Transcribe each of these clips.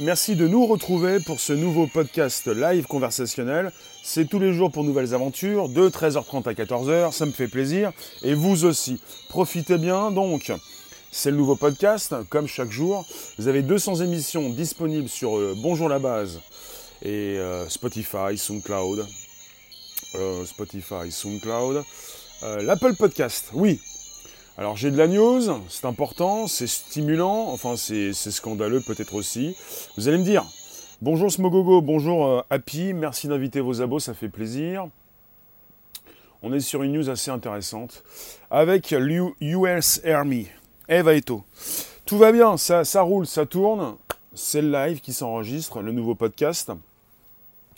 Merci de nous retrouver pour ce nouveau podcast live conversationnel. C'est tous les jours pour nouvelles aventures, de 13h30 à 14h, ça me fait plaisir. Et vous aussi. Profitez bien donc. C'est le nouveau podcast, comme chaque jour. Vous avez 200 émissions disponibles sur euh, Bonjour la base et euh, Spotify, SoundCloud. Euh, Spotify, SoundCloud. L'Apple Podcast, oui, alors j'ai de la news, c'est important, c'est stimulant, enfin c'est scandaleux peut-être aussi. Vous allez me dire, bonjour Smogogo, bonjour euh, Happy, merci d'inviter vos abos, ça fait plaisir. On est sur une news assez intéressante avec l'US Army. Eva Eto. Tout va bien, ça, ça roule, ça tourne. C'est le live qui s'enregistre, le nouveau podcast.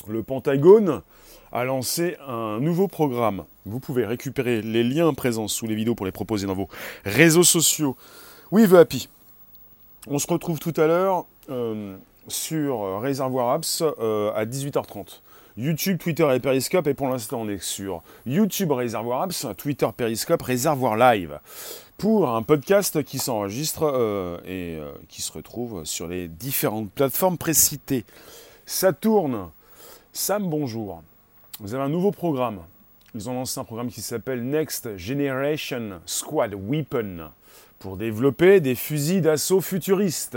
Le Pentagone a lancé un nouveau programme. Vous pouvez récupérer les liens présents sous les vidéos pour les proposer dans vos réseaux sociaux. Oui, The Happy. On se retrouve tout à l'heure euh, sur Réservoir Apps euh, à 18h30. YouTube, Twitter et Periscope, et pour l'instant on est sur YouTube Réservoir Apps, Twitter Periscope, Réservoir Live, pour un podcast qui s'enregistre euh, et qui se retrouve sur les différentes plateformes précitées. Ça tourne. Sam, bonjour. Vous avez un nouveau programme. Ils ont lancé un programme qui s'appelle Next Generation Squad Weapon pour développer des fusils d'assaut futuristes.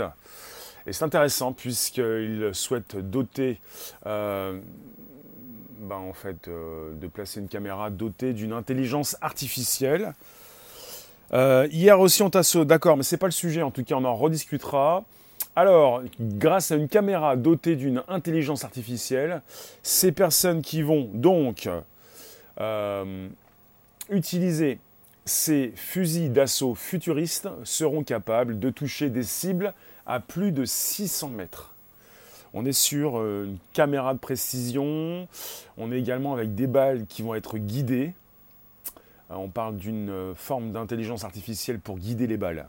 Et c'est intéressant puisqu'ils souhaitent doter, euh, ben, en fait, euh, de placer une caméra dotée d'une intelligence artificielle. Euh, hier aussi on tasse, d'accord, mais c'est pas le sujet. En tout cas, on en rediscutera. Alors, grâce à une caméra dotée d'une intelligence artificielle, ces personnes qui vont donc euh, utiliser ces fusils d'assaut futuristes seront capables de toucher des cibles à plus de 600 mètres. On est sur euh, une caméra de précision, on est également avec des balles qui vont être guidées. Euh, on parle d'une forme d'intelligence artificielle pour guider les balles.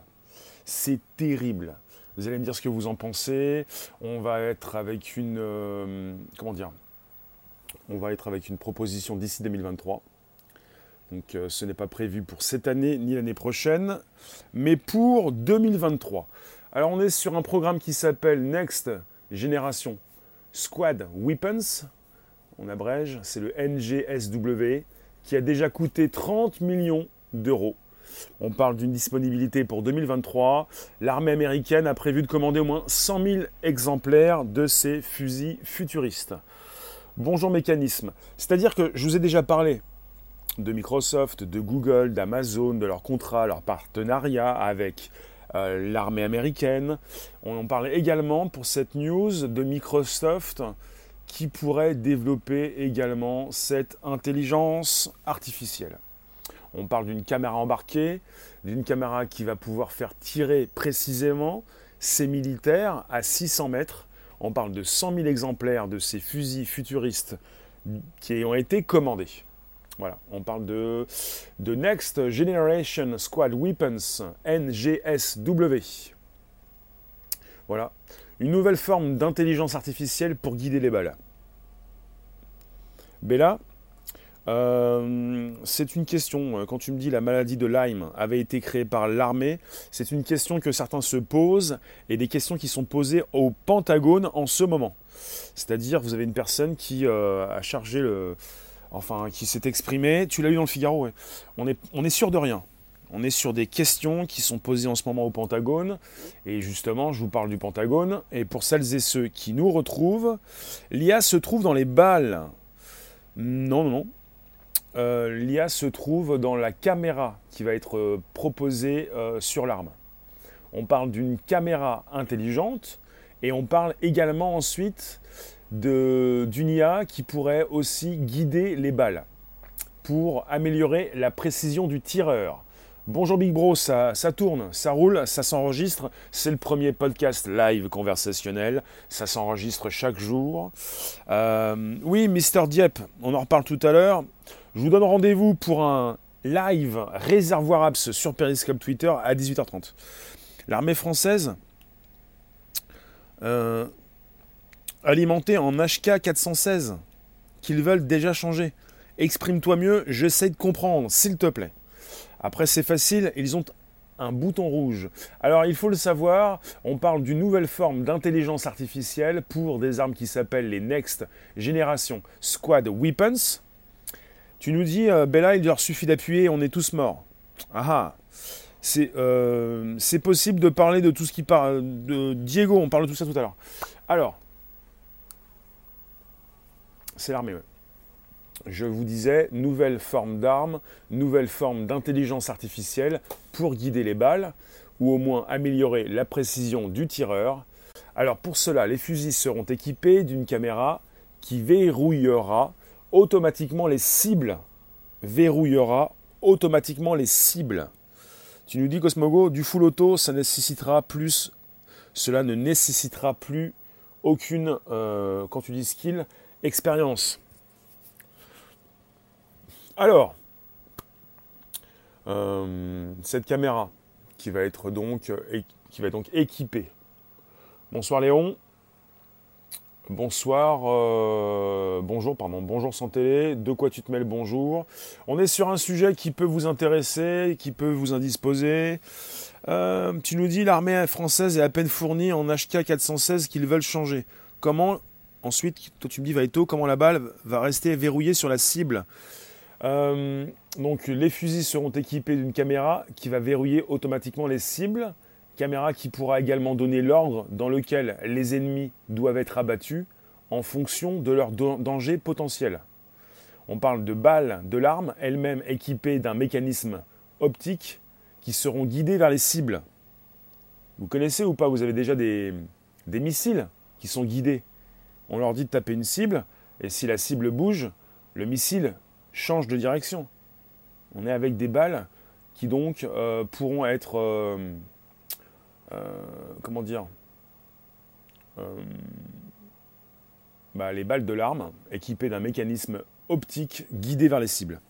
C'est terrible. Vous allez me dire ce que vous en pensez. On va être avec une. Euh, comment dire On va être avec une proposition d'ici 2023. Donc euh, ce n'est pas prévu pour cette année ni l'année prochaine, mais pour 2023. Alors on est sur un programme qui s'appelle Next Generation Squad Weapons. On abrège, c'est le NGSW, qui a déjà coûté 30 millions d'euros on parle d'une disponibilité pour 2023. L'armée américaine a prévu de commander au moins 100 000 exemplaires de ces fusils futuristes. Bonjour mécanisme. C'est-à-dire que je vous ai déjà parlé de Microsoft, de Google, d'Amazon, de leurs contrats, leurs partenariats avec euh, l'armée américaine. On en parle également pour cette news de Microsoft qui pourrait développer également cette intelligence artificielle. On parle d'une caméra embarquée, d'une caméra qui va pouvoir faire tirer précisément ces militaires à 600 mètres. On parle de 100 000 exemplaires de ces fusils futuristes qui ont été commandés. Voilà, on parle de, de Next Generation Squad Weapons, NGSW. Voilà, une nouvelle forme d'intelligence artificielle pour guider les balles. Bella, euh, c'est une question, quand tu me dis la maladie de Lyme avait été créée par l'armée, c'est une question que certains se posent et des questions qui sont posées au Pentagone en ce moment. C'est-à-dire, vous avez une personne qui euh, a chargé le. Enfin, qui s'est exprimée. Tu l'as eu dans le Figaro, On est, on est sûr de rien. On est sur des questions qui sont posées en ce moment au Pentagone. Et justement, je vous parle du Pentagone. Et pour celles et ceux qui nous retrouvent, l'IA se trouve dans les balles. Non, non, non. Euh, l'IA se trouve dans la caméra qui va être euh, proposée euh, sur l'arme. On parle d'une caméra intelligente et on parle également ensuite d'une IA qui pourrait aussi guider les balles pour améliorer la précision du tireur. Bonjour Big Bro, ça, ça tourne, ça roule, ça s'enregistre. C'est le premier podcast live conversationnel. Ça s'enregistre chaque jour. oui, Mister Dieppe, on en reparle tout à l'heure. Je vous donne rendez-vous pour un live réservoir apps sur Periscope Twitter à 18h30. L'armée française, euh, alimentée en HK 416, qu'ils veulent déjà changer. Exprime-toi mieux, j'essaie de comprendre, s'il te plaît. Après, c'est facile, ils ont un bouton rouge. Alors il faut le savoir, on parle d'une nouvelle forme d'intelligence artificielle pour des armes qui s'appellent les Next Generation Squad Weapons. Tu nous dis, euh, Bella, il leur suffit d'appuyer, on est tous morts. Ah ah euh, c'est possible de parler de tout ce qui parle de Diego, on parle de tout ça tout à l'heure. Alors, c'est l'armée, Je vous disais, nouvelle forme d'arme, nouvelle forme d'intelligence artificielle pour guider les balles, ou au moins améliorer la précision du tireur. Alors pour cela, les fusils seront équipés d'une caméra qui verrouillera automatiquement les cibles. Verrouillera automatiquement les cibles. Tu nous dis Cosmogo, du full auto, ça nécessitera plus, cela ne nécessitera plus aucune, euh, quand tu dis skill, expérience. Alors, euh, cette caméra qui va être donc, qui va donc équipée. Bonsoir Léon. Bonsoir, euh, bonjour, pardon, bonjour sans télé, de quoi tu te le bonjour. On est sur un sujet qui peut vous intéresser, qui peut vous indisposer. Euh, tu nous dis l'armée française est à peine fournie en HK 416 qu'ils veulent changer. Comment Ensuite, toi tu me dis Vaito, comment la balle va rester verrouillée sur la cible euh, Donc les fusils seront équipés d'une caméra qui va verrouiller automatiquement les cibles, caméra qui pourra également donner l'ordre dans lequel les ennemis doivent être abattus en fonction de leur danger potentiel. On parle de balles de l'arme, elles-mêmes équipées d'un mécanisme optique qui seront guidées vers les cibles. Vous connaissez ou pas Vous avez déjà des, des missiles qui sont guidés on leur dit de taper une cible, et si la cible bouge, le missile change de direction. On est avec des balles qui donc euh, pourront être, euh, comment dire, bah, les balles de l'arme équipées d'un mécanisme optique guidé vers les cibles.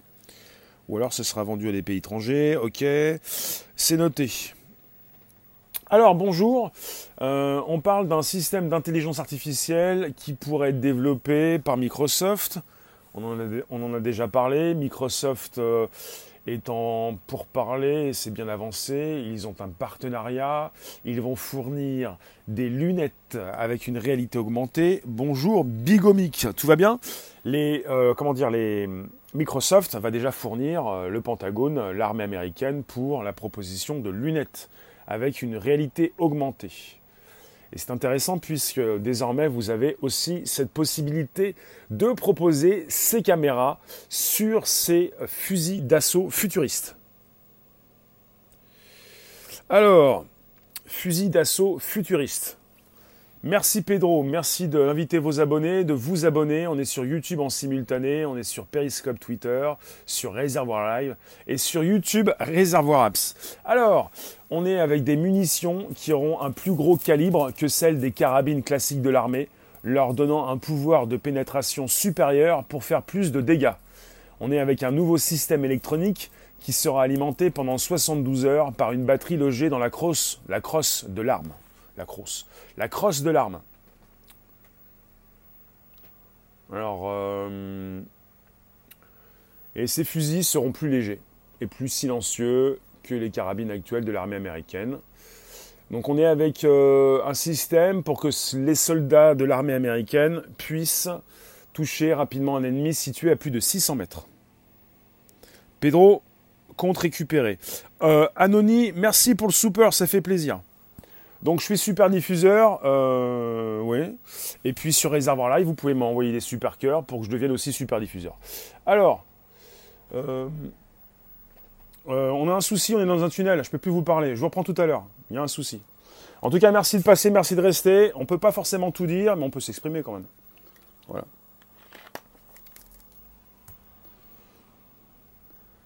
Ou alors ce sera vendu à des pays étrangers, ok, c'est noté. Alors bonjour, euh, on parle d'un système d'intelligence artificielle qui pourrait être développé par Microsoft. On en a, déjà parlé. Microsoft euh, est en pourparler, c'est bien avancé. Ils ont un partenariat. Ils vont fournir des lunettes avec une réalité augmentée. Bonjour Bigomic, tout va bien? Les euh, comment dire les Microsoft va déjà fournir le Pentagone, l'armée américaine, pour la proposition de lunettes avec une réalité augmentée. Et c'est intéressant puisque désormais vous avez aussi cette possibilité de proposer ces caméras sur ces fusils d'assaut futuristes. Alors, fusil d'assaut futuriste. Merci Pedro, merci d'inviter vos abonnés, de vous abonner. On est sur YouTube en simultané, on est sur Periscope Twitter, sur Réservoir Live et sur YouTube Réservoir Apps. Alors, on est avec des munitions qui auront un plus gros calibre que celles des carabines classiques de l'armée, leur donnant un pouvoir de pénétration supérieur pour faire plus de dégâts. On est avec un nouveau système électronique qui sera alimenté pendant 72 heures par une batterie logée dans la crosse, la crosse de l'arme la crosse. La crosse de l'arme. Alors, euh, et ces fusils seront plus légers et plus silencieux que les carabines actuelles de l'armée américaine. Donc on est avec euh, un système pour que les soldats de l'armée américaine puissent toucher rapidement un ennemi situé à plus de 600 mètres. Pedro, compte récupéré. Euh, merci pour le super, ça fait plaisir. Donc je suis super diffuseur, euh, oui. Et puis sur Réservoir Live, vous pouvez m'envoyer des super cœurs pour que je devienne aussi super diffuseur. Alors, euh, euh, on a un souci, on est dans un tunnel, je peux plus vous parler. Je vous reprends tout à l'heure. Il y a un souci. En tout cas, merci de passer, merci de rester. On ne peut pas forcément tout dire, mais on peut s'exprimer quand même. Voilà.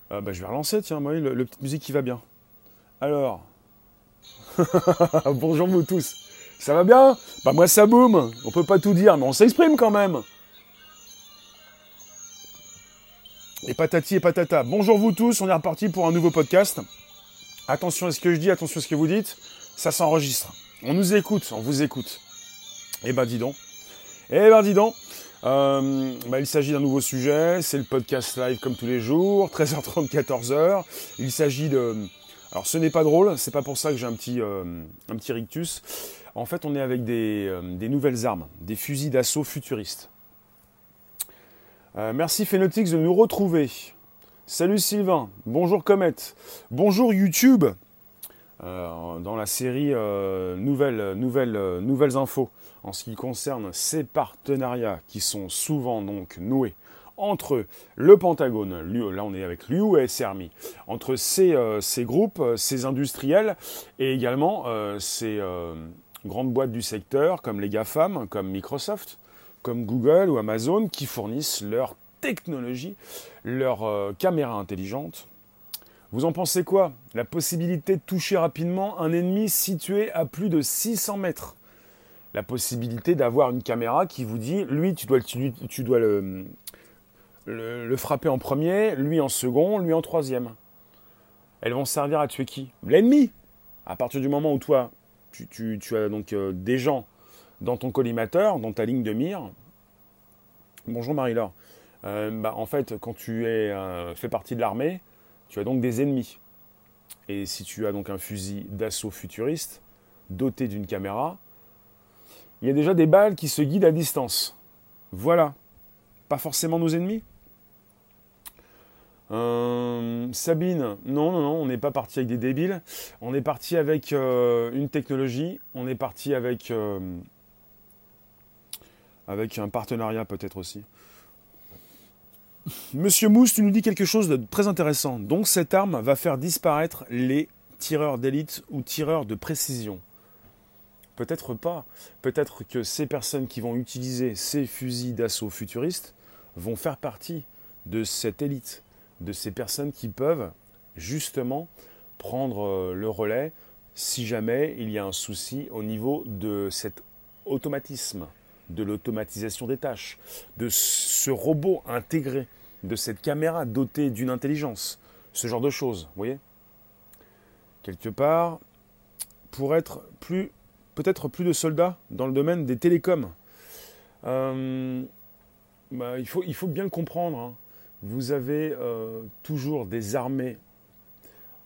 bah, je vais relancer, tiens, moi, petite musique qui va bien. Alors, Bonjour vous tous. Ça va bien? Bah moi ça boum. On peut pas tout dire, mais on s'exprime quand même. Et patati et patata. Bonjour vous tous, on est reparti pour un nouveau podcast. Attention à ce que je dis, attention à ce que vous dites. Ça s'enregistre. On nous écoute, on vous écoute. Eh ben dis donc. Eh ben dis donc. Euh, bah, il s'agit d'un nouveau sujet, c'est le podcast live comme tous les jours, 13h30, 14h. Il s'agit de Alors ce n'est pas drôle, c'est pas pour ça que j'ai un petit, petit rictus. En fait, on est avec des, des nouvelles armes, des fusils d'assaut futuristes. merci Phenotix de nous retrouver. Salut Sylvain, bonjour Comet, bonjour YouTube. dans la série nouvelles, nouvelles, nouvelles infos en ce qui concerne ces partenariats qui sont souvent donc noués entre le Pentagone, là on est avec l'US Army, entre ces, euh, groupes, euh, ces industriels et également euh, ces grandes boîtes du secteur comme les GAFAM, comme Microsoft, comme Google ou Amazon qui fournissent leur technologie, leurs caméras intelligentes. Vous en pensez quoi? La possibilité de toucher rapidement un ennemi situé à plus de 600 mètres la possibilité d'avoir une caméra qui vous dit, lui, tu, dois le, le, frapper en premier, lui en second, lui en troisième. Elles vont servir à tuer qui? L'ennemi À partir du moment où toi, tu, as donc euh, des gens dans ton collimateur, dans ta ligne de mire. Bonjour Marie-Laure. Euh, bah, en fait, quand tu euh, fais partie de l'armée, tu as donc des ennemis. Et si tu as donc un fusil d'assaut futuriste, doté d'une caméra, il y a déjà des balles qui se guident à distance. Voilà. Pas forcément nos ennemis? Euh, Sabine, non, non, non, on n'est pas parti avec des débiles. On est parti avec euh, une technologie. On est parti avec, euh, avec un partenariat peut-être aussi. Monsieur Mousse, tu nous dis quelque chose de très intéressant. Donc cette arme va faire disparaître les tireurs d'élite ou tireurs de précision. Peut-être pas. Peut-être que ces personnes qui vont utiliser ces fusils d'assaut futuristes vont faire partie de cette élite, de ces personnes qui peuvent justement prendre euh, le relais si jamais il y a un souci au niveau de cet automatisme, de l'automatisation des tâches, de ce robot intégré, de cette caméra dotée d'une intelligence, ce genre de choses, vous voyez? Quelque part, pour être plus peut-être plus de soldats dans le domaine des télécoms. Euh, bah, il, faut, bien le comprendre. Hein. Vous avez euh, toujours des armées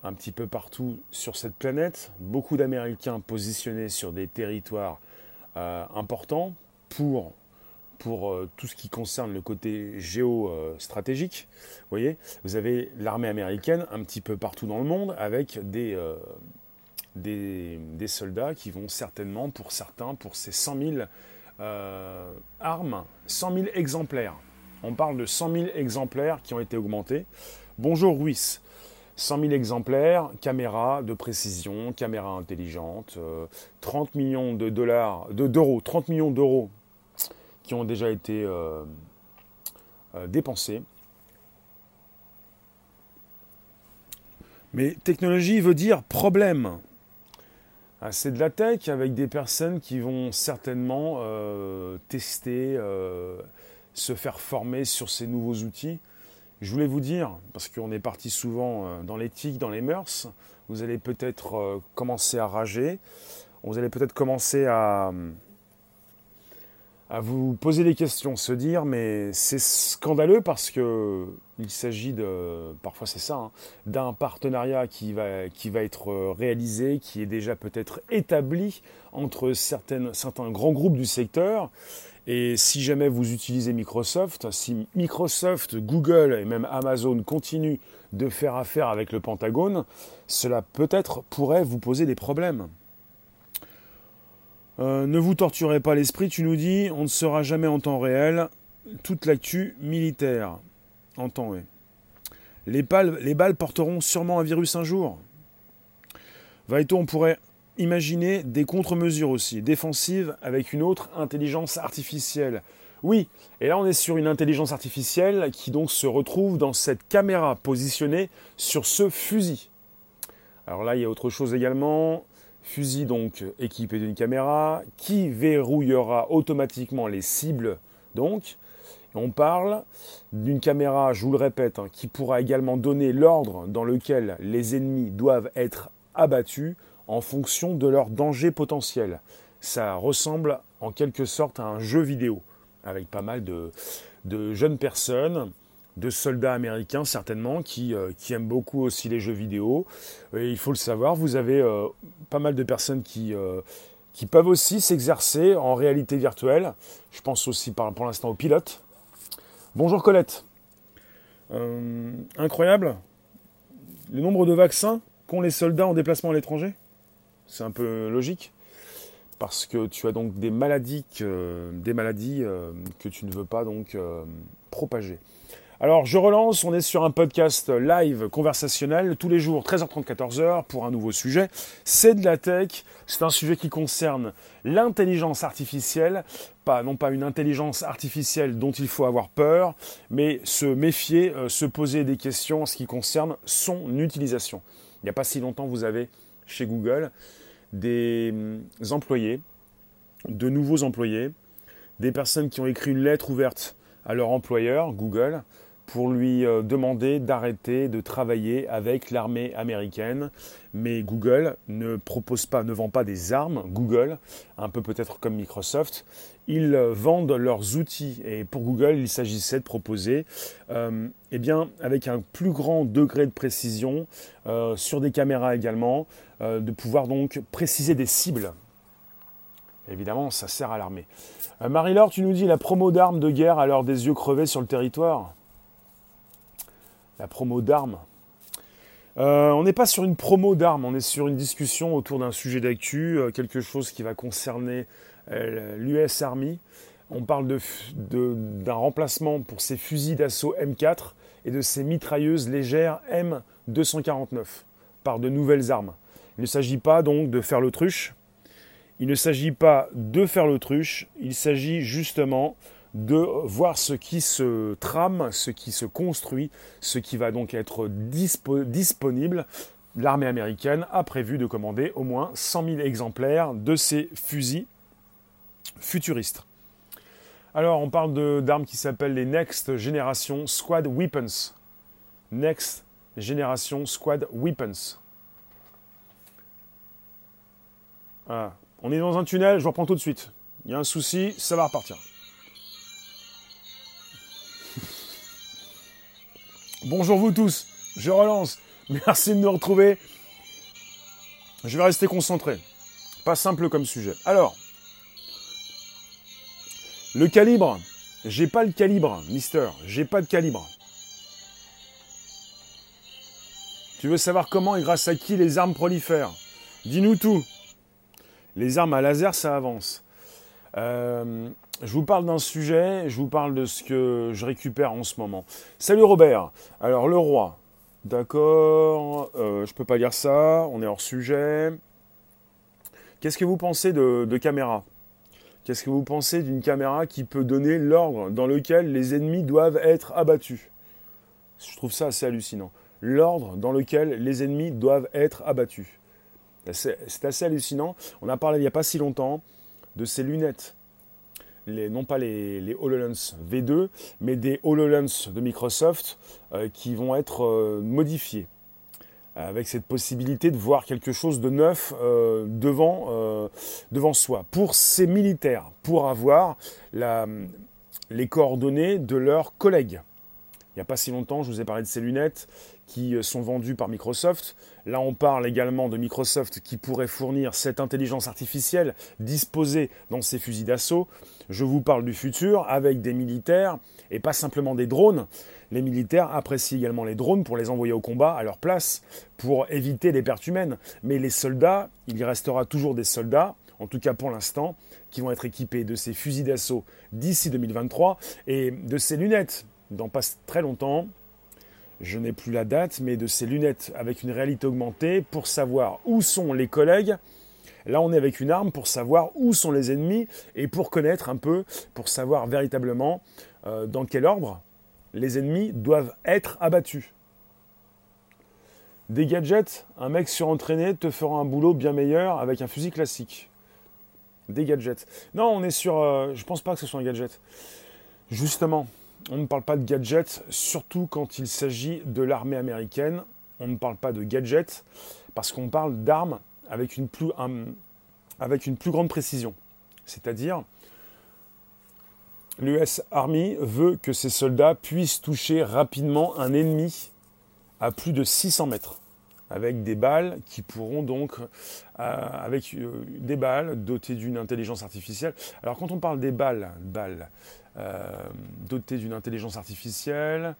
un petit peu partout sur cette planète, beaucoup d'Américains positionnés sur des territoires euh, importants pour, pour tout ce qui concerne le côté géostratégique. Vous voyez, vous avez l'armée américaine un petit peu partout dans le monde avec des, des, soldats qui vont certainement, pour certains, pour ces 100 000 euh, armes, 100 000 exemplaires. On parle de 100 000 exemplaires qui ont été augmentés. Bonjour Ruiz. 100 000 exemplaires, caméra de précision, caméra intelligente, 30 euh, millions de dollars, d'euros, 30 millions d'euros qui ont déjà été euh, dépensés. Mais technologie veut dire problème. Ah, c'est de la tech avec des personnes qui vont certainement euh, tester, euh, se faire former sur ces nouveaux outils. Je voulais vous dire, parce qu'on est parti souvent euh, dans l'éthique, dans les mœurs, vous allez peut-être commencer à rager, vous allez peut-être commencer à, vous poser des questions, se dire mais c'est scandaleux parce que il s'agit de parfois c'est ça hein, d'un partenariat qui va être réalisé, qui est déjà peut-être établi entre certains grands groupes du secteur. Et si jamais vous utilisez Microsoft, si Microsoft, Google et même Amazon continuent de faire affaire avec le Pentagone, cela peut-être pourrait vous poser des problèmes. Euh, ne vous torturez pas l'esprit, tu nous dis, on ne sera jamais en temps réel toute l'actu militaire. En temps, oui. Les, les balles porteront sûrement un virus un jour. Vaito, on pourrait imaginer des contre-mesures aussi, défensives, avec une autre intelligence artificielle. Oui, et là on est sur une intelligence artificielle qui donc se retrouve dans cette caméra positionnée sur ce fusil. Alors là, il y a autre chose également fusil donc équipé d'une caméra qui verrouillera automatiquement les cibles donc. On parle d'une caméra, je vous le répète, hein, qui pourra également donner l'ordre dans lequel les ennemis doivent être abattus en fonction de leur danger potentiel. Ça ressemble en quelque sorte à un jeu vidéo avec pas mal de, jeunes personnes de soldats américains certainement qui, qui, aiment beaucoup aussi les jeux vidéo. Il faut le savoir, vous avez pas mal de personnes qui, qui peuvent aussi s'exercer en réalité virtuelle. Je pense aussi pour l'instant aux pilotes. Bonjour Colette. incroyable, le nombre de vaccins qu'ont les soldats en déplacement à l'étranger? C'est un peu logique parce que tu as donc des maladies que, euh, tu ne veux pas donc euh, propager. Alors je relance, on est sur un podcast live conversationnel tous les jours 13h30 14h pour un nouveau sujet. C'est de la tech, c'est un sujet qui concerne l'intelligence artificielle, pas non pas une intelligence artificielle dont il faut avoir peur, mais se méfier, euh, se poser des questions en ce qui concerne son utilisation. Il n'y a pas si longtemps, vous avez chez Google des hum, employés, de nouveaux employés, des personnes qui ont écrit une lettre ouverte à leur employeur, Google, pour lui euh, demander d'arrêter de travailler avec l'armée américaine. Mais Google ne propose pas, ne vend pas des armes. Google, un peu peut-être comme Microsoft, ils vendent leurs outils. Et pour Google, il s'agissait de proposer, euh, eh bien, avec un plus grand degré de précision, euh, sur des caméras également, de pouvoir donc préciser des cibles. Évidemment, ça sert à l'armée. Marie-Laure, tu nous dis la promo d'armes de guerre à l'heure des yeux crevés sur le territoire la promo d'armes. Euh, on n'est pas sur une promo d'armes, on est sur une discussion autour d'un sujet d'actu, euh, quelque chose qui va concerner euh, l'US Army. On parle d'un de, remplacement pour ses fusils d'assaut M4 et de ses mitrailleuses légères M249 par de nouvelles armes. Il ne s'agit pas donc de faire l'autruche, il ne s'agit pas de faire l'autruche, il s'agit justement de voir ce qui se trame, ce qui se construit, ce qui va donc être disponible. L'armée américaine a prévu de commander au moins 100 000 exemplaires de ces fusils futuristes. Alors, on parle d'armes qui s'appellent les Next Generation Squad Weapons. Next Generation Squad Weapons. On est dans un tunnel, je reprends tout de suite. Il y a un souci, ça va repartir. Bonjour vous tous, je relance. Merci de nous retrouver. Je vais rester concentré. Pas simple comme sujet. Alors, le calibre. J'ai pas le calibre, mister. J'ai pas de calibre. Tu veux savoir comment et grâce à qui les armes prolifèrent? Dis-nous tout. Les armes à laser, ça avance. Euh, je vous parle d'un sujet, je vous parle de ce que je récupère en ce moment. Salut Robert. Alors le roi. D'accord, euh, je peux pas lire ça, on est hors sujet. Qu'est-ce que vous pensez de, de caméra? Qu'est-ce que vous pensez d'une caméra qui peut donner l'ordre dans lequel les ennemis doivent être abattus? Je trouve ça assez hallucinant. L'ordre dans lequel les ennemis doivent être abattus. C'est assez hallucinant. On a parlé il n'y a pas si longtemps de ces lunettes non pas les, HoloLens V2, mais des HoloLens de Microsoft euh, qui vont être euh, modifiés avec cette possibilité de voir quelque chose de neuf euh, devant, devant soi. Pour ces militaires, pour avoir les coordonnées de leurs collègues. Il n'y a pas si longtemps, je vous ai parlé de ces lunettes qui sont vendues par Microsoft. Là, on parle également de Microsoft qui pourrait fournir cette intelligence artificielle disposée dans ces fusils d'assaut. Je vous parle du futur avec des militaires et pas simplement des drones. Les militaires apprécient également les drones pour les envoyer au combat à leur place, pour éviter les pertes humaines. Mais les soldats, il y restera toujours des soldats, en tout cas pour l'instant, qui vont être équipés de ces fusils d'assaut d'ici 2023 et de ces lunettes dans pas très longtemps, je n'ai plus la date, mais de ces lunettes avec une réalité augmentée pour savoir où sont les collègues. Là, on est avec une arme pour savoir où sont les ennemis et pour connaître un peu, pour savoir véritablement euh, dans quel ordre les ennemis doivent être abattus. Des gadgets, un mec surentraîné te fera un boulot bien meilleur avec un fusil classique. Des gadgets. Non, on est sur. Euh, je pense pas que ce soit un gadget. Justement, on ne parle pas de gadgets, surtout quand il s'agit de l'armée américaine. On ne parle pas de gadgets parce qu'on parle d'armes avec une plus, grande précision. C'est-à-dire, l'US Army veut que ses soldats puissent toucher rapidement un ennemi à plus de 600 mètres avec des balles qui pourront donc, euh, avec euh, des balles dotées d'une intelligence artificielle. Alors quand on parle des balles, balles euh, dotées d'une intelligence artificielle,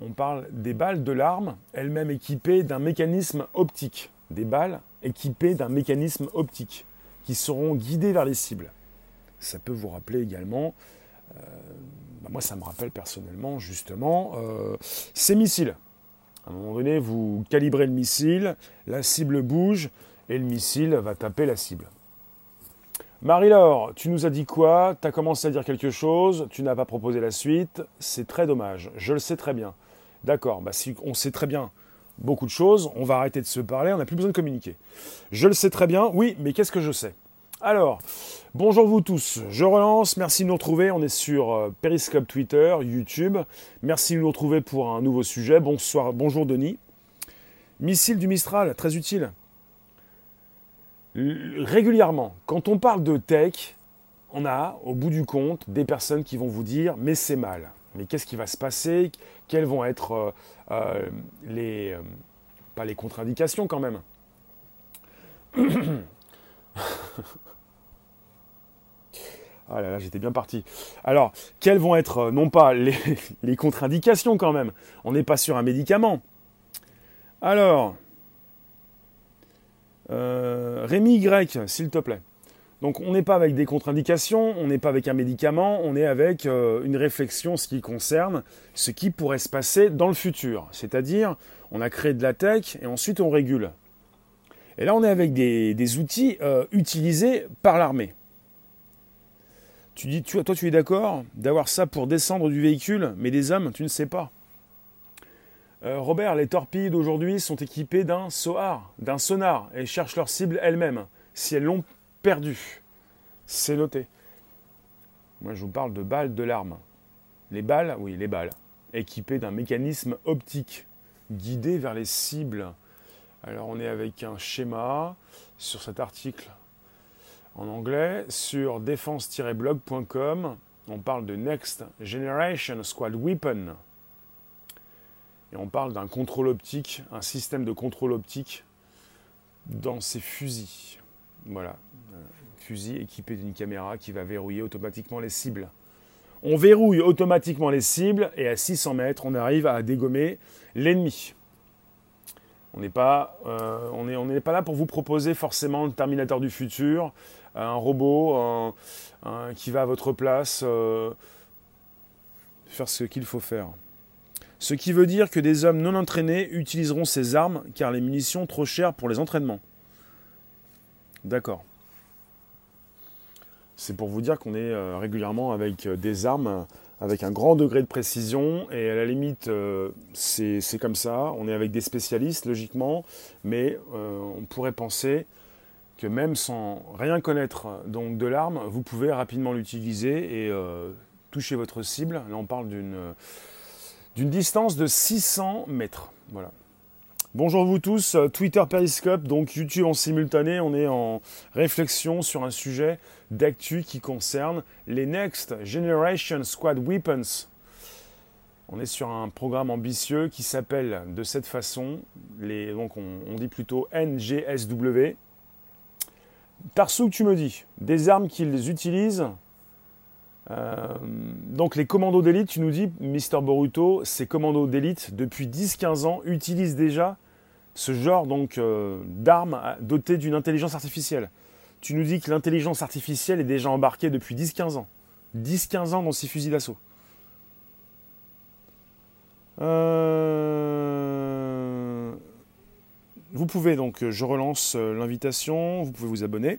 on parle des balles de l'arme, elles-mêmes équipées d'un mécanisme optique. Des balles équipées d'un mécanisme optique qui seront guidées vers les cibles. Ça peut vous rappeler également, bah, moi ça me rappelle personnellement justement ces missiles. À un moment donné, vous calibrez le missile, la cible bouge et le missile va taper la cible. Marie-Laure, tu nous as dit quoi? Tu as commencé à dire quelque chose, tu n'as pas proposé la suite, c'est très dommage, je le sais très bien. D'accord, bah si on sait très bien beaucoup de choses, on va arrêter de se parler, on n'a plus besoin de communiquer. Je le sais très bien, oui, mais qu'est-ce que je sais? Alors, bonjour vous tous, je relance, merci de nous retrouver, on est sur euh, Periscope Twitter, YouTube, merci de nous retrouver pour un nouveau sujet, bonsoir, bonjour Denis. Missile du Mistral, très utile. Régulièrement, quand on parle de tech, on a au bout du compte des personnes qui vont vous dire mais c'est mal, mais qu'est-ce qui va se passer, quelles vont être euh, euh, les... pas les contre-indications quand même? Ah là là, j'étais bien parti. Alors, quelles vont être, euh, non pas les, contre-indications quand même, on n'est pas sur un médicament. Alors, euh, Rémi Y, s'il te plaît. Donc on n'est pas avec des contre-indications, on n'est pas avec un médicament, on est avec euh, une réflexion ce qui concerne ce qui pourrait se passer dans le futur. C'est-à-dire, on a créé de la tech et ensuite on régule. Et là, on est avec des, outils utilisés par l'armée. Tu dis, toi, tu es d'accord d'avoir ça pour descendre du véhicule, mais des hommes, tu ne sais pas. Euh, Robert, les torpilles d'aujourd'hui sont équipées d'un SOAR, d'un sonar, et cherchent leur cible elles-mêmes, si elles l'ont perdu. C'est noté. Moi, je vous parle de balles de l'arme. Les balles, oui, les balles, équipées d'un mécanisme optique, guidé vers les cibles. Alors, on est avec un schéma sur cet article en anglais. Sur défense-blog.com, on parle de Next Generation Squad Weapon. Et on parle d'un contrôle optique, un système de contrôle optique dans ces fusils. Voilà, fusil équipé d'une caméra qui va verrouiller automatiquement les cibles. On verrouille automatiquement les cibles et à 600 mètres, on arrive à dégommer l'ennemi. On n'est pas, euh, on pas là pour vous proposer forcément le Terminateur du futur, un robot qui va à votre place euh, faire ce qu'il faut faire. Ce qui veut dire que des hommes non entraînés utiliseront ces armes car les munitions trop chères pour les entraînements. D'accord. C'est pour vous dire qu'on est euh, régulièrement avec des armes avec un grand degré de précision et à la limite euh, c'est comme ça, on est avec des spécialistes logiquement, mais euh, on pourrait penser que même sans rien connaître donc de l'arme, vous pouvez rapidement l'utiliser et euh, toucher votre cible. Là on parle d'une distance de 600 mètres. Voilà. Bonjour vous tous, Twitter Periscope, donc YouTube en simultané, on est en réflexion sur un sujet d'actu qui concerne les Next Generation Squad Weapons. On est sur un programme ambitieux qui s'appelle de cette façon, les, donc on, dit plutôt NGSW. Tarsouk, tu me dis, des armes qu'ils utilisent. Euh, donc les commandos d'élite, tu nous dis, Mister Boruto, ces commandos d'élite, depuis 10-15 ans, utilisent déjà ce genre donc euh, d'armes dotées d'une intelligence artificielle. Tu nous dis que l'intelligence artificielle est déjà embarquée depuis 10-15 ans. 10-15 ans dans ces fusils d'assaut. Euh, vous pouvez donc, je relance euh, l'invitation, vous pouvez vous abonner,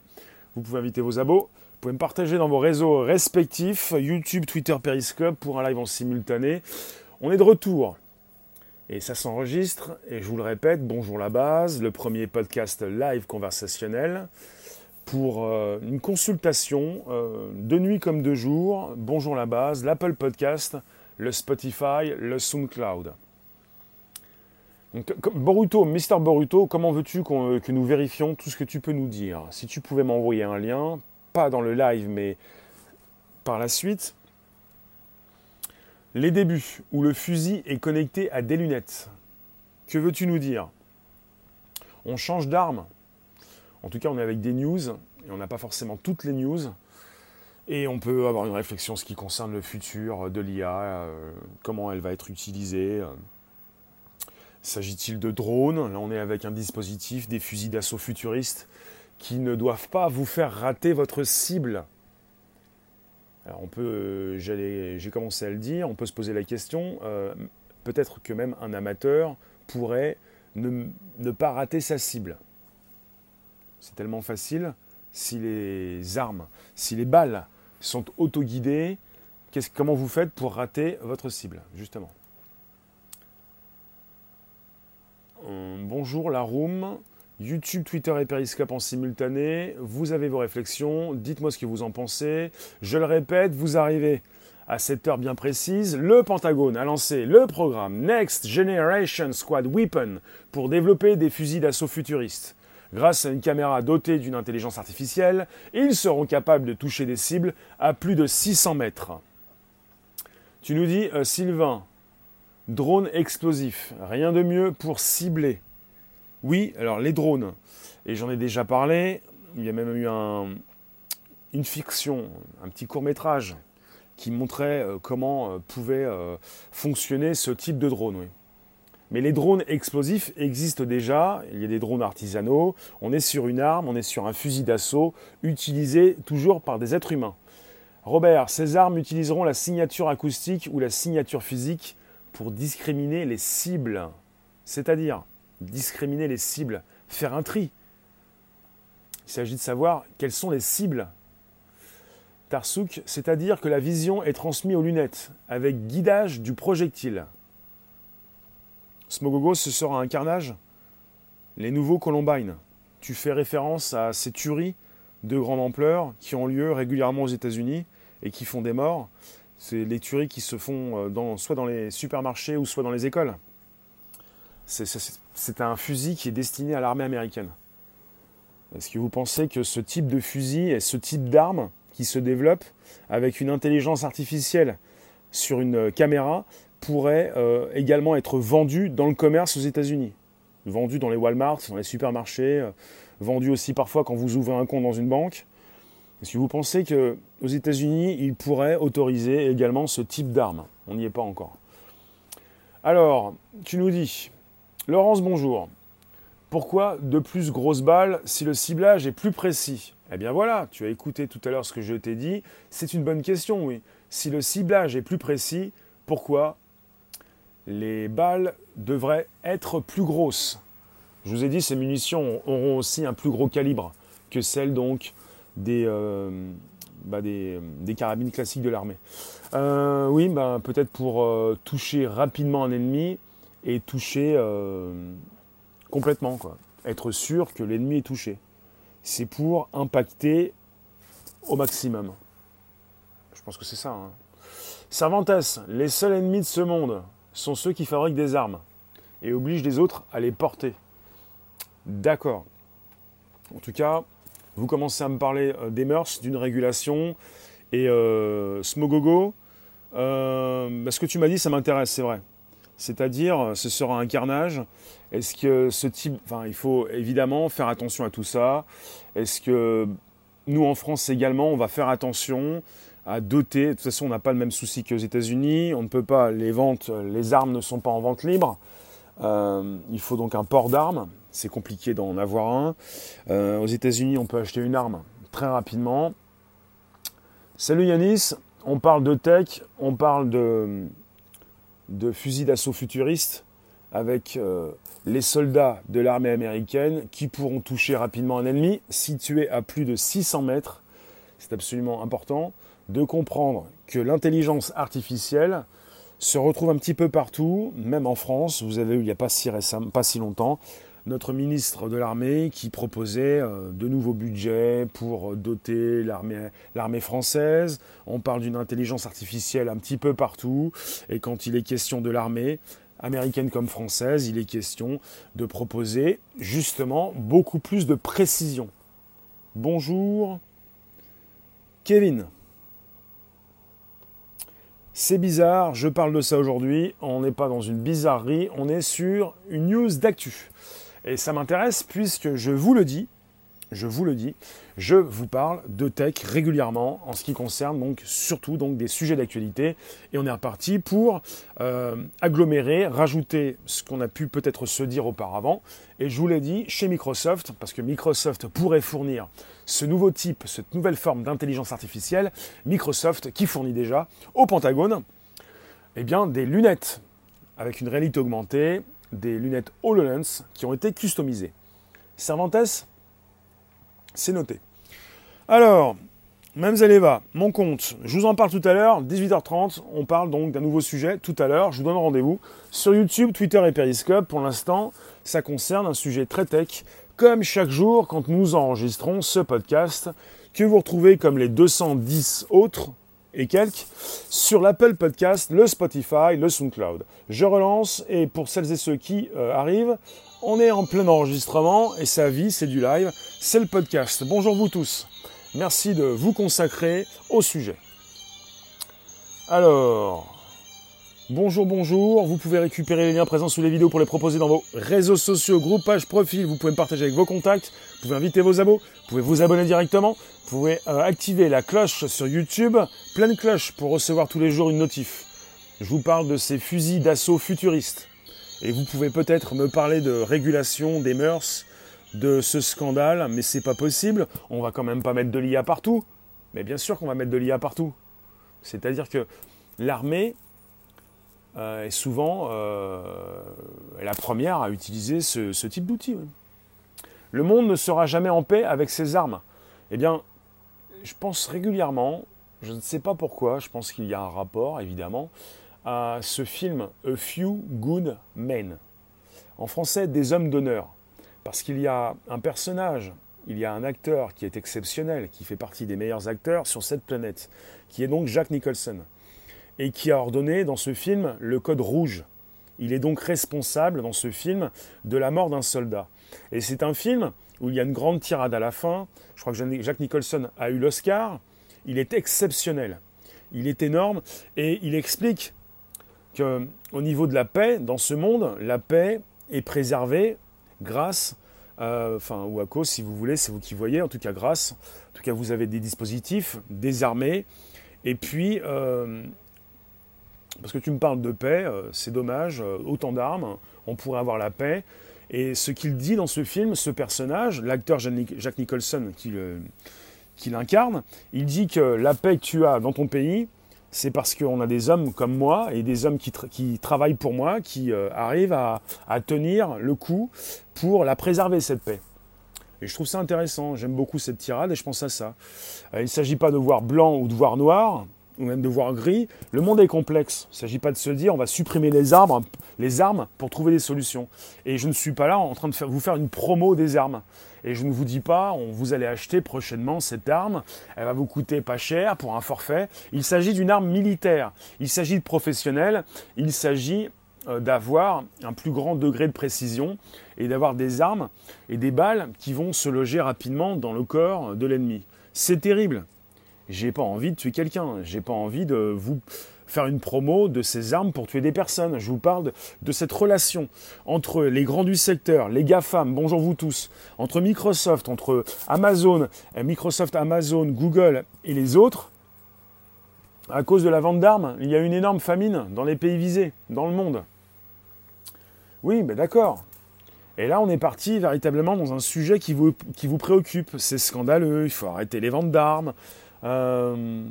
vous pouvez inviter vos abos, vous pouvez me partager dans vos réseaux respectifs, YouTube, Twitter, Periscope, pour un live en simultané. On est de retour. Et ça s'enregistre, et je vous le répète, bonjour la base, le premier podcast live conversationnel pour euh, une consultation euh, de nuit comme de jour. Bonjour la base, l'Apple Podcast, le Spotify, le SoundCloud. Donc, Boruto, Mister Boruto, comment veux-tu que nous vérifions tout ce que tu peux nous dire? Si tu pouvais m'envoyer un lien, pas dans le live, mais par la suite, Les débuts où le fusil est connecté à des lunettes. Que veux-tu nous dire? On change d'arme. En tout cas, on est avec des news et on n'a pas forcément toutes les news. Et on peut avoir une réflexion ce qui concerne le futur de l'IA, euh, comment elle va être utilisée. S'agit-il de drones? Là, on est avec un dispositif, des fusils d'assaut futuristes qui ne doivent pas vous faire rater votre cible. Alors on peut, euh, j'ai commencé à le dire, on peut se poser la question, euh, peut-être que même un amateur pourrait ne, pas rater sa cible. C'est tellement facile, si les armes, si les balles sont autoguidées, comment vous faites pour rater votre cible, justement? Euh, Bonjour la room. YouTube, Twitter et Periscope en simultané. Vous avez vos réflexions, dites-moi ce que vous en pensez. Je le répète, vous arrivez à cette heure bien précise. Le Pentagone a lancé le programme Next Generation Squad Weapon pour développer des fusils d'assaut futuristes. Grâce à une caméra dotée d'une intelligence artificielle, ils seront capables de toucher des cibles à plus de 600 mètres. Tu nous dis, euh, Sylvain, drone explosif, rien de mieux pour cibler. Oui, alors les drones, et j'en ai déjà parlé, il y a même eu une fiction, un petit court métrage qui montrait euh, comment euh, pouvait euh, fonctionner ce type de drone. Mais les drones explosifs existent déjà, il y a des drones artisanaux, on est sur une arme, on est sur un fusil d'assaut utilisé toujours par des êtres humains. Robert, ces armes utiliseront la signature acoustique ou la signature physique pour discriminer les cibles, c'est-à-dire discriminer les cibles, faire un tri. Il s'agit de savoir quelles sont les cibles. Tarsouk, c'est-à-dire que la vision est transmise aux lunettes avec guidage du projectile. Smogogo, ce sera un carnage Les nouveaux Columbine. Tu fais référence à ces tueries de grande ampleur qui ont lieu régulièrement aux États-Unis et qui font des morts. C'est les tueries qui se font euh, soit dans les supermarchés ou soit dans les écoles. C'est un fusil qui est destiné à l'armée américaine. Est-ce que vous pensez que ce type de fusil et ce type d'arme qui se développe avec une intelligence artificielle sur une caméra pourrait euh, également être vendu dans le commerce aux États-Unis? Vendu dans les Walmart, dans les supermarchés, euh, vendu aussi parfois quand vous ouvrez un compte dans une banque? Est-ce que vous pensez qu'aux États-Unis, ils pourraient autoriser également ce type d'arme On n'y est pas encore. Alors, tu nous dis, Laurence, bonjour. Pourquoi de plus grosses balles si le ciblage est plus précis? Eh bien voilà, tu as écouté tout à l'heure ce que je t'ai dit. C'est une bonne question, oui. Si le ciblage est plus précis, pourquoi les balles devraient être plus grosses? Je vous ai dit, ces munitions auront aussi un plus gros calibre que celles donc des, euh, bah, des, carabines classiques de l'armée. Euh, oui, bah, peut-être pour euh, toucher rapidement un ennemi et toucher complètement, quoi. Être sûr que l'ennemi est touché. C'est pour impacter au maximum. Je pense que c'est ça. Hein. Cervantes, les seuls ennemis de ce monde sont ceux qui fabriquent des armes et obligent les autres à les porter. D'accord. En tout cas, vous commencez à me parler euh, des mœurs, d'une régulation et euh, Smogogo. Euh, ce que tu m'as dit, ça m'intéresse, c'est vrai c'est-à-dire ce sera un carnage. Est-ce que ce type, enfin, il faut évidemment faire attention à tout ça. Est-ce que nous en France également, on va faire attention à doter? De toute façon, on n'a pas le même souci qu'aux États-Unis. On ne peut pas les ventes, les armes ne sont pas en vente libre. Il faut donc un port d'armes. C'est compliqué d'en avoir un. Euh, aux États-Unis, on peut acheter une arme très rapidement. Salut Yanis, on parle de tech, on parle de, fusils d'assaut futuristes avec euh, les soldats de l'armée américaine qui pourront toucher rapidement un ennemi situé à plus de 600 mètres. C'est absolument important de comprendre que l'intelligence artificielle se retrouve un petit peu partout, même en France. Vous avez eu il n'y a pas si, pas si longtemps notre ministre de l'armée qui proposait euh, de nouveaux budgets pour doter l'armée française. On parle d'une intelligence artificielle un petit peu partout. Et quand il est question de l'armée, américaine comme française, il est question de proposer justement beaucoup plus de précision. Bonjour. Kevin. C'est bizarre, je parle de ça aujourd'hui, on n'est pas dans une bizarrerie, on est sur une news d'actu. Et ça m'intéresse puisque je vous le dis, je vous le dis, je vous parle de tech régulièrement en ce qui concerne donc surtout des sujets d'actualité. Et on est reparti pour euh, agglomérer, rajouter ce qu'on a pu peut-être se dire auparavant. Et je vous l'ai dit chez Microsoft parce que Microsoft pourrait fournir ce nouveau type, cette nouvelle forme d'intelligence artificielle, Microsoft qui fournit déjà au Pentagone eh bien des lunettes avec une réalité augmentée, des lunettes HoloLens qui ont été customisées. Cervantes c'est noté. Alors, Mamselle Eva, mon compte, je vous en parle tout à l'heure, 18h30, on parle donc d'un nouveau sujet tout à l'heure, je vous donne rendez-vous sur YouTube, Twitter et Periscope. Pour l'instant, ça concerne un sujet très tech, comme chaque jour quand nous enregistrons ce podcast, que vous retrouvez comme les 210 autres et quelques sur l'Apple Podcast, le Spotify, le SoundCloud. Je relance et pour celles et ceux qui euh, arrivent, on est en plein enregistrement et sa vie, c'est du live, c'est le podcast. Bonjour vous tous. Merci de vous consacrer au sujet. Alors, bonjour, bonjour. Vous pouvez récupérer les liens présents sous les vidéos pour les proposer dans vos réseaux sociaux, groupes, pages, profils. Vous pouvez me partager avec vos contacts. Vous pouvez inviter vos abos. Vous pouvez vous abonner directement. Vous pouvez euh, activer la cloche sur YouTube. Pleine cloche pour recevoir tous les jours une notif. Je vous parle de ces fusils d'assaut futuristes. Et vous pouvez peut-être me parler de régulation des mœurs, de ce scandale, mais c'est pas possible. On va quand même pas mettre de l'IA partout. Mais bien sûr qu'on va mettre de l'IA partout. C'est-à-dire que l'armée euh, est souvent euh, la première à utiliser ce, type d'outil. Le monde ne sera jamais en paix avec ses armes. Eh bien, je pense régulièrement, je ne sais pas pourquoi, je pense qu'il y a un rapport évidemment, à ce film A Few Good Men. En français, des hommes d'honneur. Parce qu'il y a un personnage, il y a un acteur qui est exceptionnel, qui fait partie des meilleurs acteurs sur cette planète, qui est donc Jack Nicholson, et qui a ordonné dans ce film le code rouge. Il est donc responsable dans ce film de la mort d'un soldat. Et c'est un film où il y a une grande tirade à la fin. Je crois que Jack Nicholson a eu l'Oscar. Il est exceptionnel. Il est énorme et il explique qu'au niveau de la paix, dans ce monde, la paix est préservée grâce, enfin, ou à cause, si vous voulez, c'est vous qui voyez, en tout cas grâce, en tout cas vous avez des dispositifs, des armées, et puis, euh, parce que tu me parles de paix, euh, c'est dommage, euh, autant d'armes, on pourrait avoir la paix, et ce qu'il dit dans ce film, ce personnage, l'acteur Jack Nicholson qui l'incarne, il dit que la paix que tu as dans ton pays, c'est parce qu'on a des hommes comme moi et des hommes qui, travaillent pour moi, qui euh, arrivent à, tenir le coup pour la préserver, cette paix. Et je trouve ça intéressant, j'aime beaucoup cette tirade et je pense à ça. Il ne s'agit pas de voir blanc ou de voir noir, ou même de voir gris. Le monde est complexe. Il ne s'agit pas de se dire on va supprimer les, les armes pour trouver des solutions. Et je ne suis pas là en train de vous faire une promo des armes. Et je ne vous dis pas, on, vous allez acheter prochainement cette arme, elle va vous coûter pas cher pour un forfait. Il s'agit d'une arme militaire, il s'agit de professionnels, il s'agit euh, d'avoir un plus grand degré de précision et d'avoir des armes et des balles qui vont se loger rapidement dans le corps de l'ennemi. C'est terrible. J'ai pas envie de tuer quelqu'un, j'ai pas envie de vous faire une promo de ces armes pour tuer des personnes. Je vous parle de, cette relation entre les grands du secteur, les GAFAM, bonjour vous tous, entre Microsoft, entre Amazon, euh, Microsoft, Amazon, Google et les autres. À cause de la vente d'armes, il y a une énorme famine dans les pays visés, dans le monde. Oui, mais d'accord. Et là, on est parti véritablement dans un sujet qui vous, qui vous préoccupe. C'est scandaleux, il faut arrêter les ventes d'armes. Euh,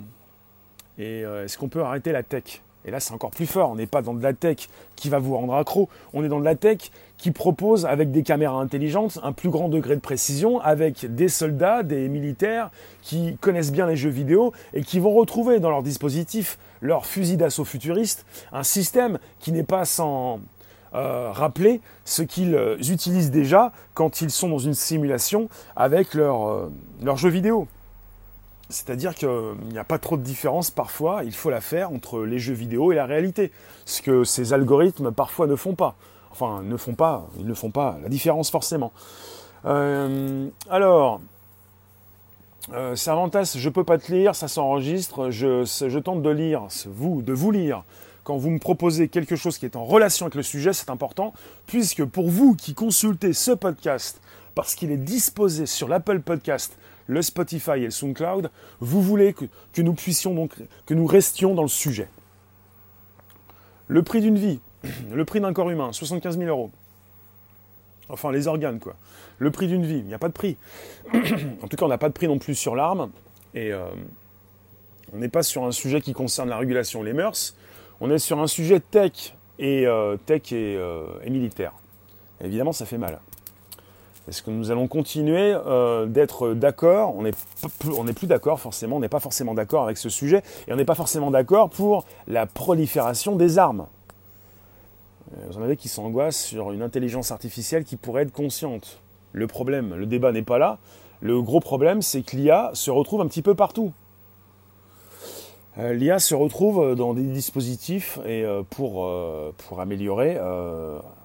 et euh, est-ce qu'on peut arrêter la tech? Et là, c'est encore plus fort. On n'est pas dans de la tech qui va vous rendre accro? On est dans de la tech qui propose, avec des caméras intelligentes, un plus grand degré de précision, avec des soldats, des militaires qui connaissent bien les jeux vidéo et qui vont retrouver dans leur dispositif leur fusil d'assaut futuriste, un système qui n'est pas sans euh, rappeler ce qu'ils utilisent déjà quand ils sont dans une simulation avec leur, leur jeu vidéo. C'est-à-dire qu'il n'y a pas trop de différence parfois, il faut la faire entre les jeux vidéo et la réalité. Ce que ces algorithmes parfois ne font pas. Enfin, ne font pas, ils ne font pas la différence forcément. Euh, alors, Euh, Cervantes, je peux pas te lire, ça s'enregistre. Je, je tente de lire, vous, de vous lire. Quand vous me proposez quelque chose qui est en relation avec le sujet, c'est important, puisque pour vous qui consultez ce podcast, parce qu'il est disposé sur l'Apple Podcast, le Spotify et le SoundCloud, vous voulez que, nous puissions donc, que nous restions dans le sujet. Le prix d'une vie, le prix d'un corps humain, 75 000 euros. Enfin, les organes, quoi. Le prix d'une vie, il n'y a pas de prix. en tout cas, on n'a pas de prix non plus sur l'arme. Et euh, on n'est pas sur un sujet qui concerne la régulation, les mœurs. On est sur un sujet tech et euh, euh, et, militaire. évidemment, ça fait mal. Est-ce que nous allons continuer d'être d'accord? On n'est plus d'accord forcément, on n'est pas forcément d'accord avec ce sujet, et on n'est pas forcément d'accord pour la prolifération des armes. Vous en avez qui s'angoissent sur une intelligence artificielle qui pourrait être consciente. Le problème, le débat n'est pas là. Le gros problème, c'est que l'IA se retrouve un petit peu partout. Euh, L'IA se retrouve dans des dispositifs et euh, euh, pour améliorer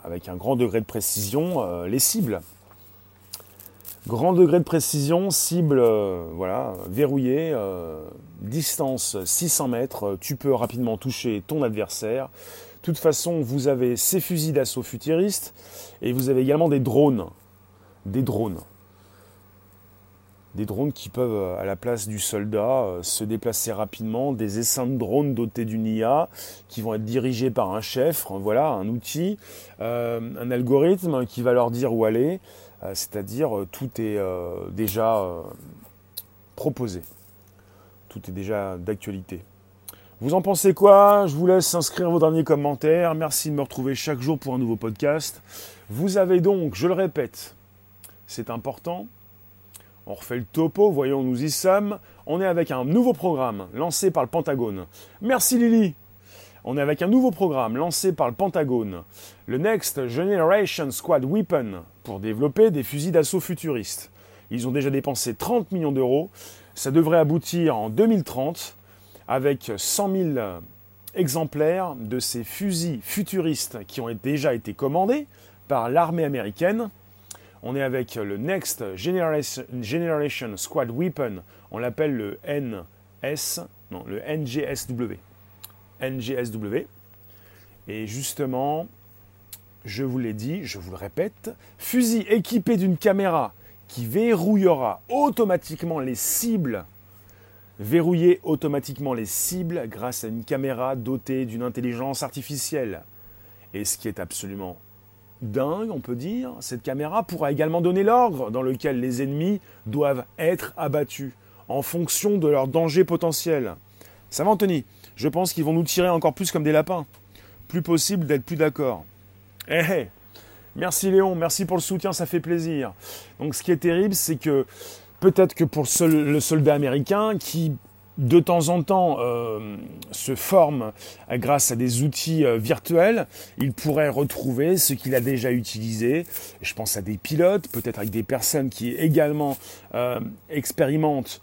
avec un grand degré de précision les cibles. Grand degré de précision, cible voilà, verrouillée, distance 600 mètres, tu peux rapidement toucher ton adversaire. De toute façon, vous avez ces fusils d'assaut futuristes et vous avez également des drones des drones. Des drones qui peuvent, euh, à la place du soldat, euh, se déplacer rapidement, des essaims de drones dotés d'une IA qui vont être dirigés par un chef, voilà, un outil, euh, un algorithme qui va leur dire où aller, c'est-à-dire tout est déjà proposé, tout est déjà d'actualité. Vous en pensez quoi? Je vous laisse inscrire vos derniers commentaires. Merci de me retrouver chaque jour pour un nouveau podcast. Vous avez donc, je le répète, c'est important. On refait le topo, voyons, nous y sommes. On est avec un nouveau programme lancé par le Pentagone. Merci Lily. On est avec un nouveau programme lancé par le Pentagone, le Next Generation Squad Weapon, pour développer des fusils d'assaut futuristes. Ils ont déjà dépensé 30 millions d'euros. Ça devrait aboutir en 2030 avec 100 000 exemplaires de ces fusils futuristes qui ont déjà été commandés par l'armée américaine on est avec le Next Generation, Squad Weapon. On l'appelle le NS, le NGSW. NGSW. Et justement, je vous l'ai dit, je vous le répète, fusil équipé d'une caméra qui verrouillera automatiquement les cibles, verrouiller automatiquement les cibles grâce à une caméra dotée d'une intelligence artificielle. Et ce qui est absolument dingue, on peut dire, cette caméra pourra également donner l'ordre dans lequel les ennemis doivent être abattus en fonction de leur danger potentiel. Ça va Anthony? Je pense qu'ils vont nous tirer encore plus comme des lapins. Plus possible d'être plus d'accord. Eh, eh Merci Léon, merci pour le soutien, ça fait plaisir. Donc ce qui est terrible, c'est que peut-être que pour le soldat américain qui de temps en temps euh, se forme grâce à des outils euh, virtuels, il pourrait retrouver ce qu'il a déjà utilisé. Je pense à des pilotes, peut-être avec des personnes qui également euh, expérimentent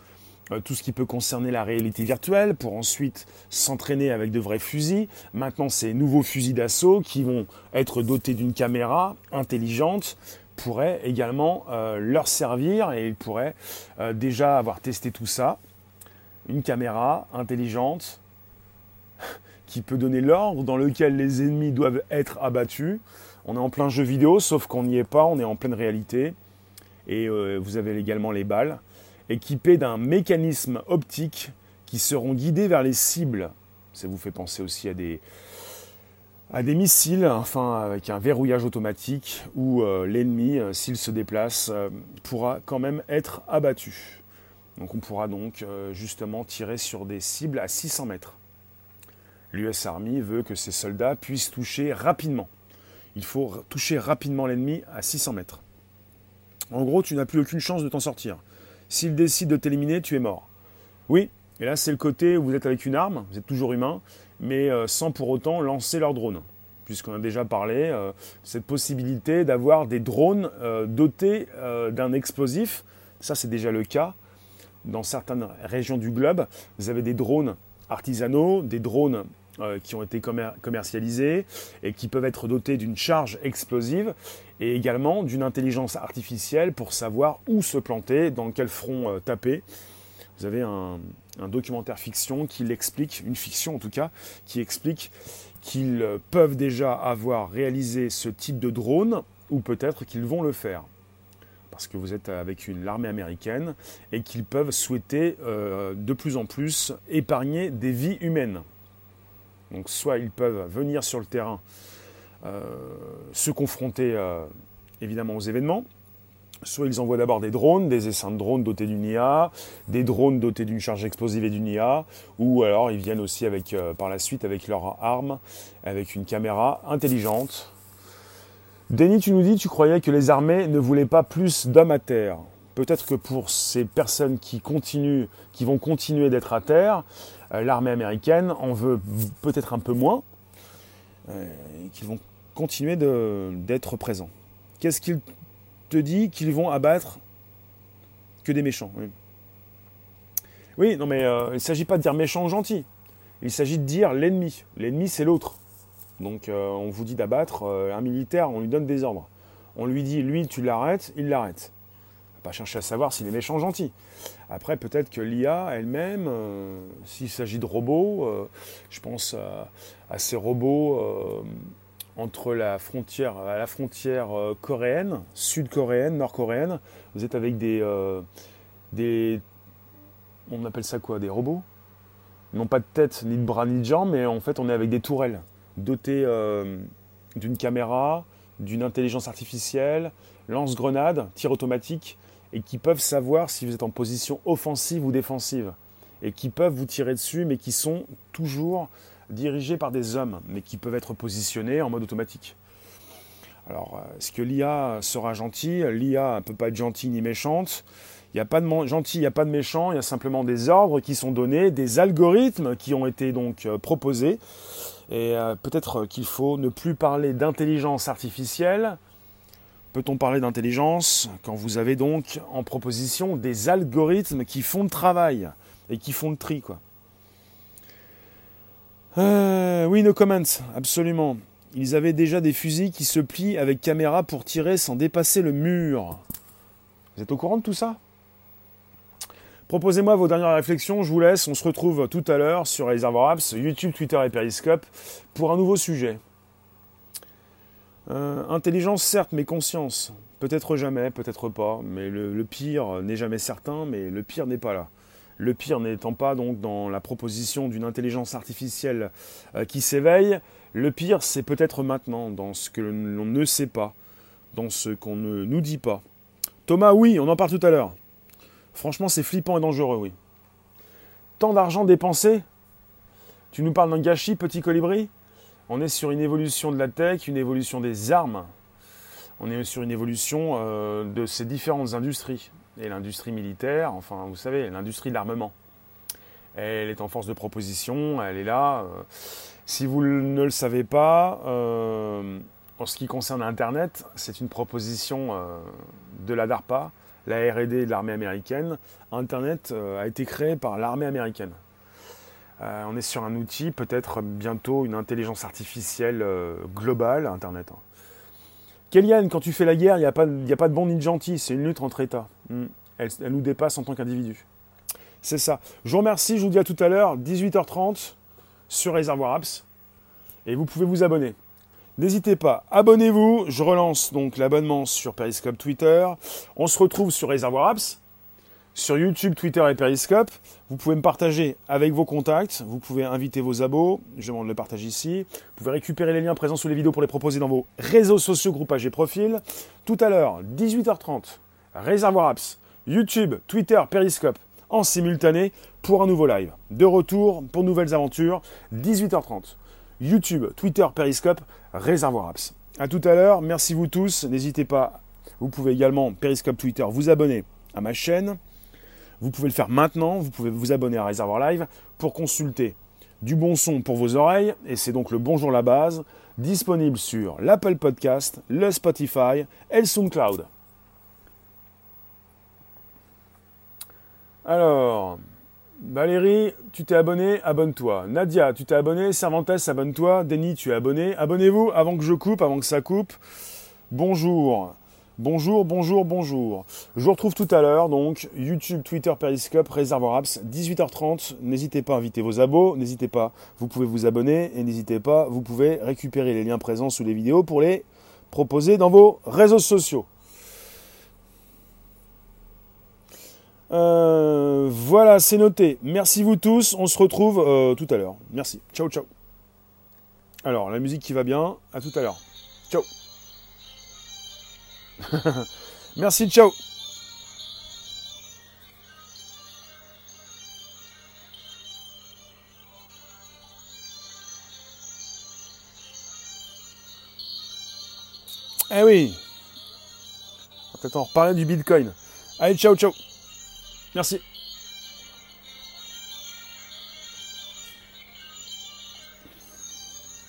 tout ce qui peut concerner la réalité virtuelle pour ensuite s'entraîner avec de vrais fusils. Maintenant, ces nouveaux fusils d'assaut qui vont être dotés d'une caméra intelligente pourraient également leur servir et ils pourraient déjà avoir testé tout ça une caméra intelligente qui peut donner l'ordre dans lequel les ennemis doivent être abattus. On est en plein jeu vidéo, sauf qu'on n'y est pas, on est en pleine réalité. Et euh, vous avez également les balles, équipées d'un mécanisme optique qui seront guidés vers les cibles. Ça vous fait penser aussi à des, à des missiles, enfin avec un verrouillage automatique où euh, l'ennemi, euh, s'il se déplace, pourra quand même être abattu. Donc on pourra donc euh, justement tirer sur des cibles à 600 mètres. L'US Army veut que ces soldats puissent toucher rapidement. Il faut toucher rapidement l'ennemi à 600 mètres. En gros, tu n'as plus aucune chance de t'en sortir. S'il décide de t'éliminer, tu es mort. Oui, et là c'est le côté où vous êtes avec une arme, vous êtes toujours humain, mais euh, sans pour autant lancer leur drone. Puisqu'on a déjà parlé, euh, cette possibilité d'avoir des drones dotés d'un explosif, ça c'est déjà le cas dans certaines régions du globe. Vous avez des drones artisanaux, des drones euh, qui ont été commercialisés et qui peuvent être dotés d'une charge explosive et également d'une intelligence artificielle pour savoir où se planter, dans quel front euh, taper. Vous avez un, documentaire fiction qui l'explique, une fiction en tout cas, qui explique qu'ils peuvent déjà avoir réalisé ce type de drone ou peut-être qu'ils vont le faire. Parce que vous êtes avec l'armée américaine et qu'ils peuvent souhaiter euh, de plus en plus épargner des vies humaines. Donc soit ils peuvent venir sur le terrain, euh, se confronter euh, évidemment aux événements, soit ils envoient d'abord des drones, des essaims de drones dotés d'une IA, des drones dotés d'une charge explosive et d'une IA, ou alors ils viennent aussi euh, par la suite avec leur arme, avec une caméra intelligente. Denis, tu nous dis, tu croyais que les armées ne voulaient pas plus d'hommes à terre. Peut-être que pour ces personnes qui continuent, qui vont continuer d'être à terre, l'armée américaine en veut peut-être un peu moins, euh, qu'ils vont continuer d'être présents. Qu'est-ce qu'il te dit qu'ils vont abattre que des méchants Oui, non mais euh, il ne s'agit pas de dire méchant ou gentil. Il s'agit de dire l'ennemi. L'ennemi, c'est l'autre. Donc on vous dit d'abattre un militaire, on lui donne des ordres. On lui dit, lui, tu l'arrêtes, il l'arrête pas chercher à savoir s'il est méchant ou gentil. Après, peut-être que l'IA elle-même, euh, s'il s'agit de robots, euh, je pense à, ces robots euh, entre la frontière, à la frontière coréenne, sud-coréenne, nord-coréenne. Vous êtes avec des, des, on appelle ça quoi, des robots? Non pas de tête, ni de bras, ni de jambes, mais en fait, on est avec des tourelles dotées d'une caméra, d'une intelligence artificielle, lance-grenade, tir automatique et qui peuvent savoir si vous êtes en position offensive ou défensive et qui peuvent vous tirer dessus mais qui sont toujours dirigés par des hommes mais qui peuvent être positionnés en mode automatique. Alors, euh, est-ce que l'IA sera gentille? L'IA ne peut pas être gentille ni méchante. Il n'y a pas de gentil, il n'y a pas de méchant, il y a simplement des ordres qui sont donnés, des algorithmes qui ont été donc euh, proposés. Et euh, peut-être qu'il faut ne plus parler d'intelligence artificielle, Peut-on parler d'intelligence quand vous avez donc en proposition des algorithmes qui font le travail et qui font le tri quoi? Euh, Oui, no comments, absolument. Ils avaient déjà des fusils qui se plient avec caméra pour tirer sans dépasser le mur. Vous êtes au courant de tout ça? Proposez-moi vos dernières réflexions, je vous laisse. On se retrouve tout à l'heure sur Réservoir Apps, YouTube, Twitter et Periscope pour un nouveau sujet. Euh, intelligence, certes, mais conscience. Peut-être jamais, peut-être pas, mais le, pire n'est jamais certain, mais le pire n'est pas là. Le pire n'étant pas donc dans la proposition d'une intelligence artificielle euh, qui s'éveille, le pire c'est peut-être maintenant, dans ce que l'on ne sait pas, dans ce qu'on ne nous dit pas. Thomas, oui, on en parle tout à l'heure. Franchement, c'est flippant et dangereux, oui. Tant d'argent dépensé? Tu nous parles d'un gâchis, petit colibri? On est sur une évolution de la tech, une évolution des armes. On est sur une évolution euh, de ces différentes industries. Et l'industrie militaire, enfin, vous savez, l'industrie de l'armement. Elle est en force de proposition, elle est là. Euh. si vous ne le savez pas, euh, en ce qui concerne Internet, c'est une proposition de la DARPA, la RD de l'armée américaine. Internet a été créé par l'armée américaine. Euh, on est sur un outil, peut-être bientôt une intelligence artificielle euh, globale, Internet. Hein. Kellyanne, quand tu fais la guerre, il n'y a, pas, a pas de bon ni de gentil, c'est une lutte entre États. Hmm. Elle, nous dépasse en tant qu'individu. C'est ça. Je vous remercie, je vous dis à tout à l'heure, 18h30 sur Réservoir Apps. Et vous pouvez vous abonner. N'hésitez pas, abonnez-vous. Je relance donc l'abonnement sur Periscope Twitter. On se retrouve sur Réservoir Apps sur YouTube, Twitter et Periscope. Vous pouvez me partager avec vos contacts, vous pouvez inviter vos abos, je demande le partage ici. Vous pouvez récupérer les liens présents sous les vidéos pour les proposer dans vos réseaux sociaux, groupages et profils. Tout à l'heure, 18h30, Réservoir Apps, YouTube, Twitter, Periscope en simultané pour un nouveau live. De retour pour nouvelles aventures, 18h30. YouTube, Twitter, Periscope, Réservoir Apps. A tout à l'heure, merci vous tous. N'hésitez pas, vous pouvez également, Periscope, Twitter, vous abonner à ma chaîne. Vous pouvez le faire maintenant, vous pouvez vous abonner à Réservoir Live pour consulter du bon son pour vos oreilles, et c'est donc le Bonjour la base, disponible sur l'Apple Podcast, le Spotify et le SoundCloud. Alors, Valérie, tu t'es abonné, abonne-toi. Nadia, tu t'es abonné, Cervantes, abonne-toi. Denis, tu es abonné, abonnez-vous avant que je coupe, avant que ça coupe. Bonjour. Bonjour, bonjour, bonjour. Je vous retrouve tout à l'heure, donc YouTube, Twitter, Periscope, Réservoir Apps, 18h30. N'hésitez pas à inviter vos abos, n'hésitez pas, vous pouvez vous abonner et n'hésitez pas, vous pouvez récupérer les liens présents sous les vidéos pour les proposer dans vos réseaux sociaux. Euh, voilà, c'est noté. Merci vous tous. On se retrouve euh, tout à l'heure. Merci. Ciao, ciao. Alors, la musique qui va bien. À tout à l'heure. Ciao. Merci, ciao. Eh oui. Peut-être en reparler du Bitcoin. Allez, ciao, ciao. Merci.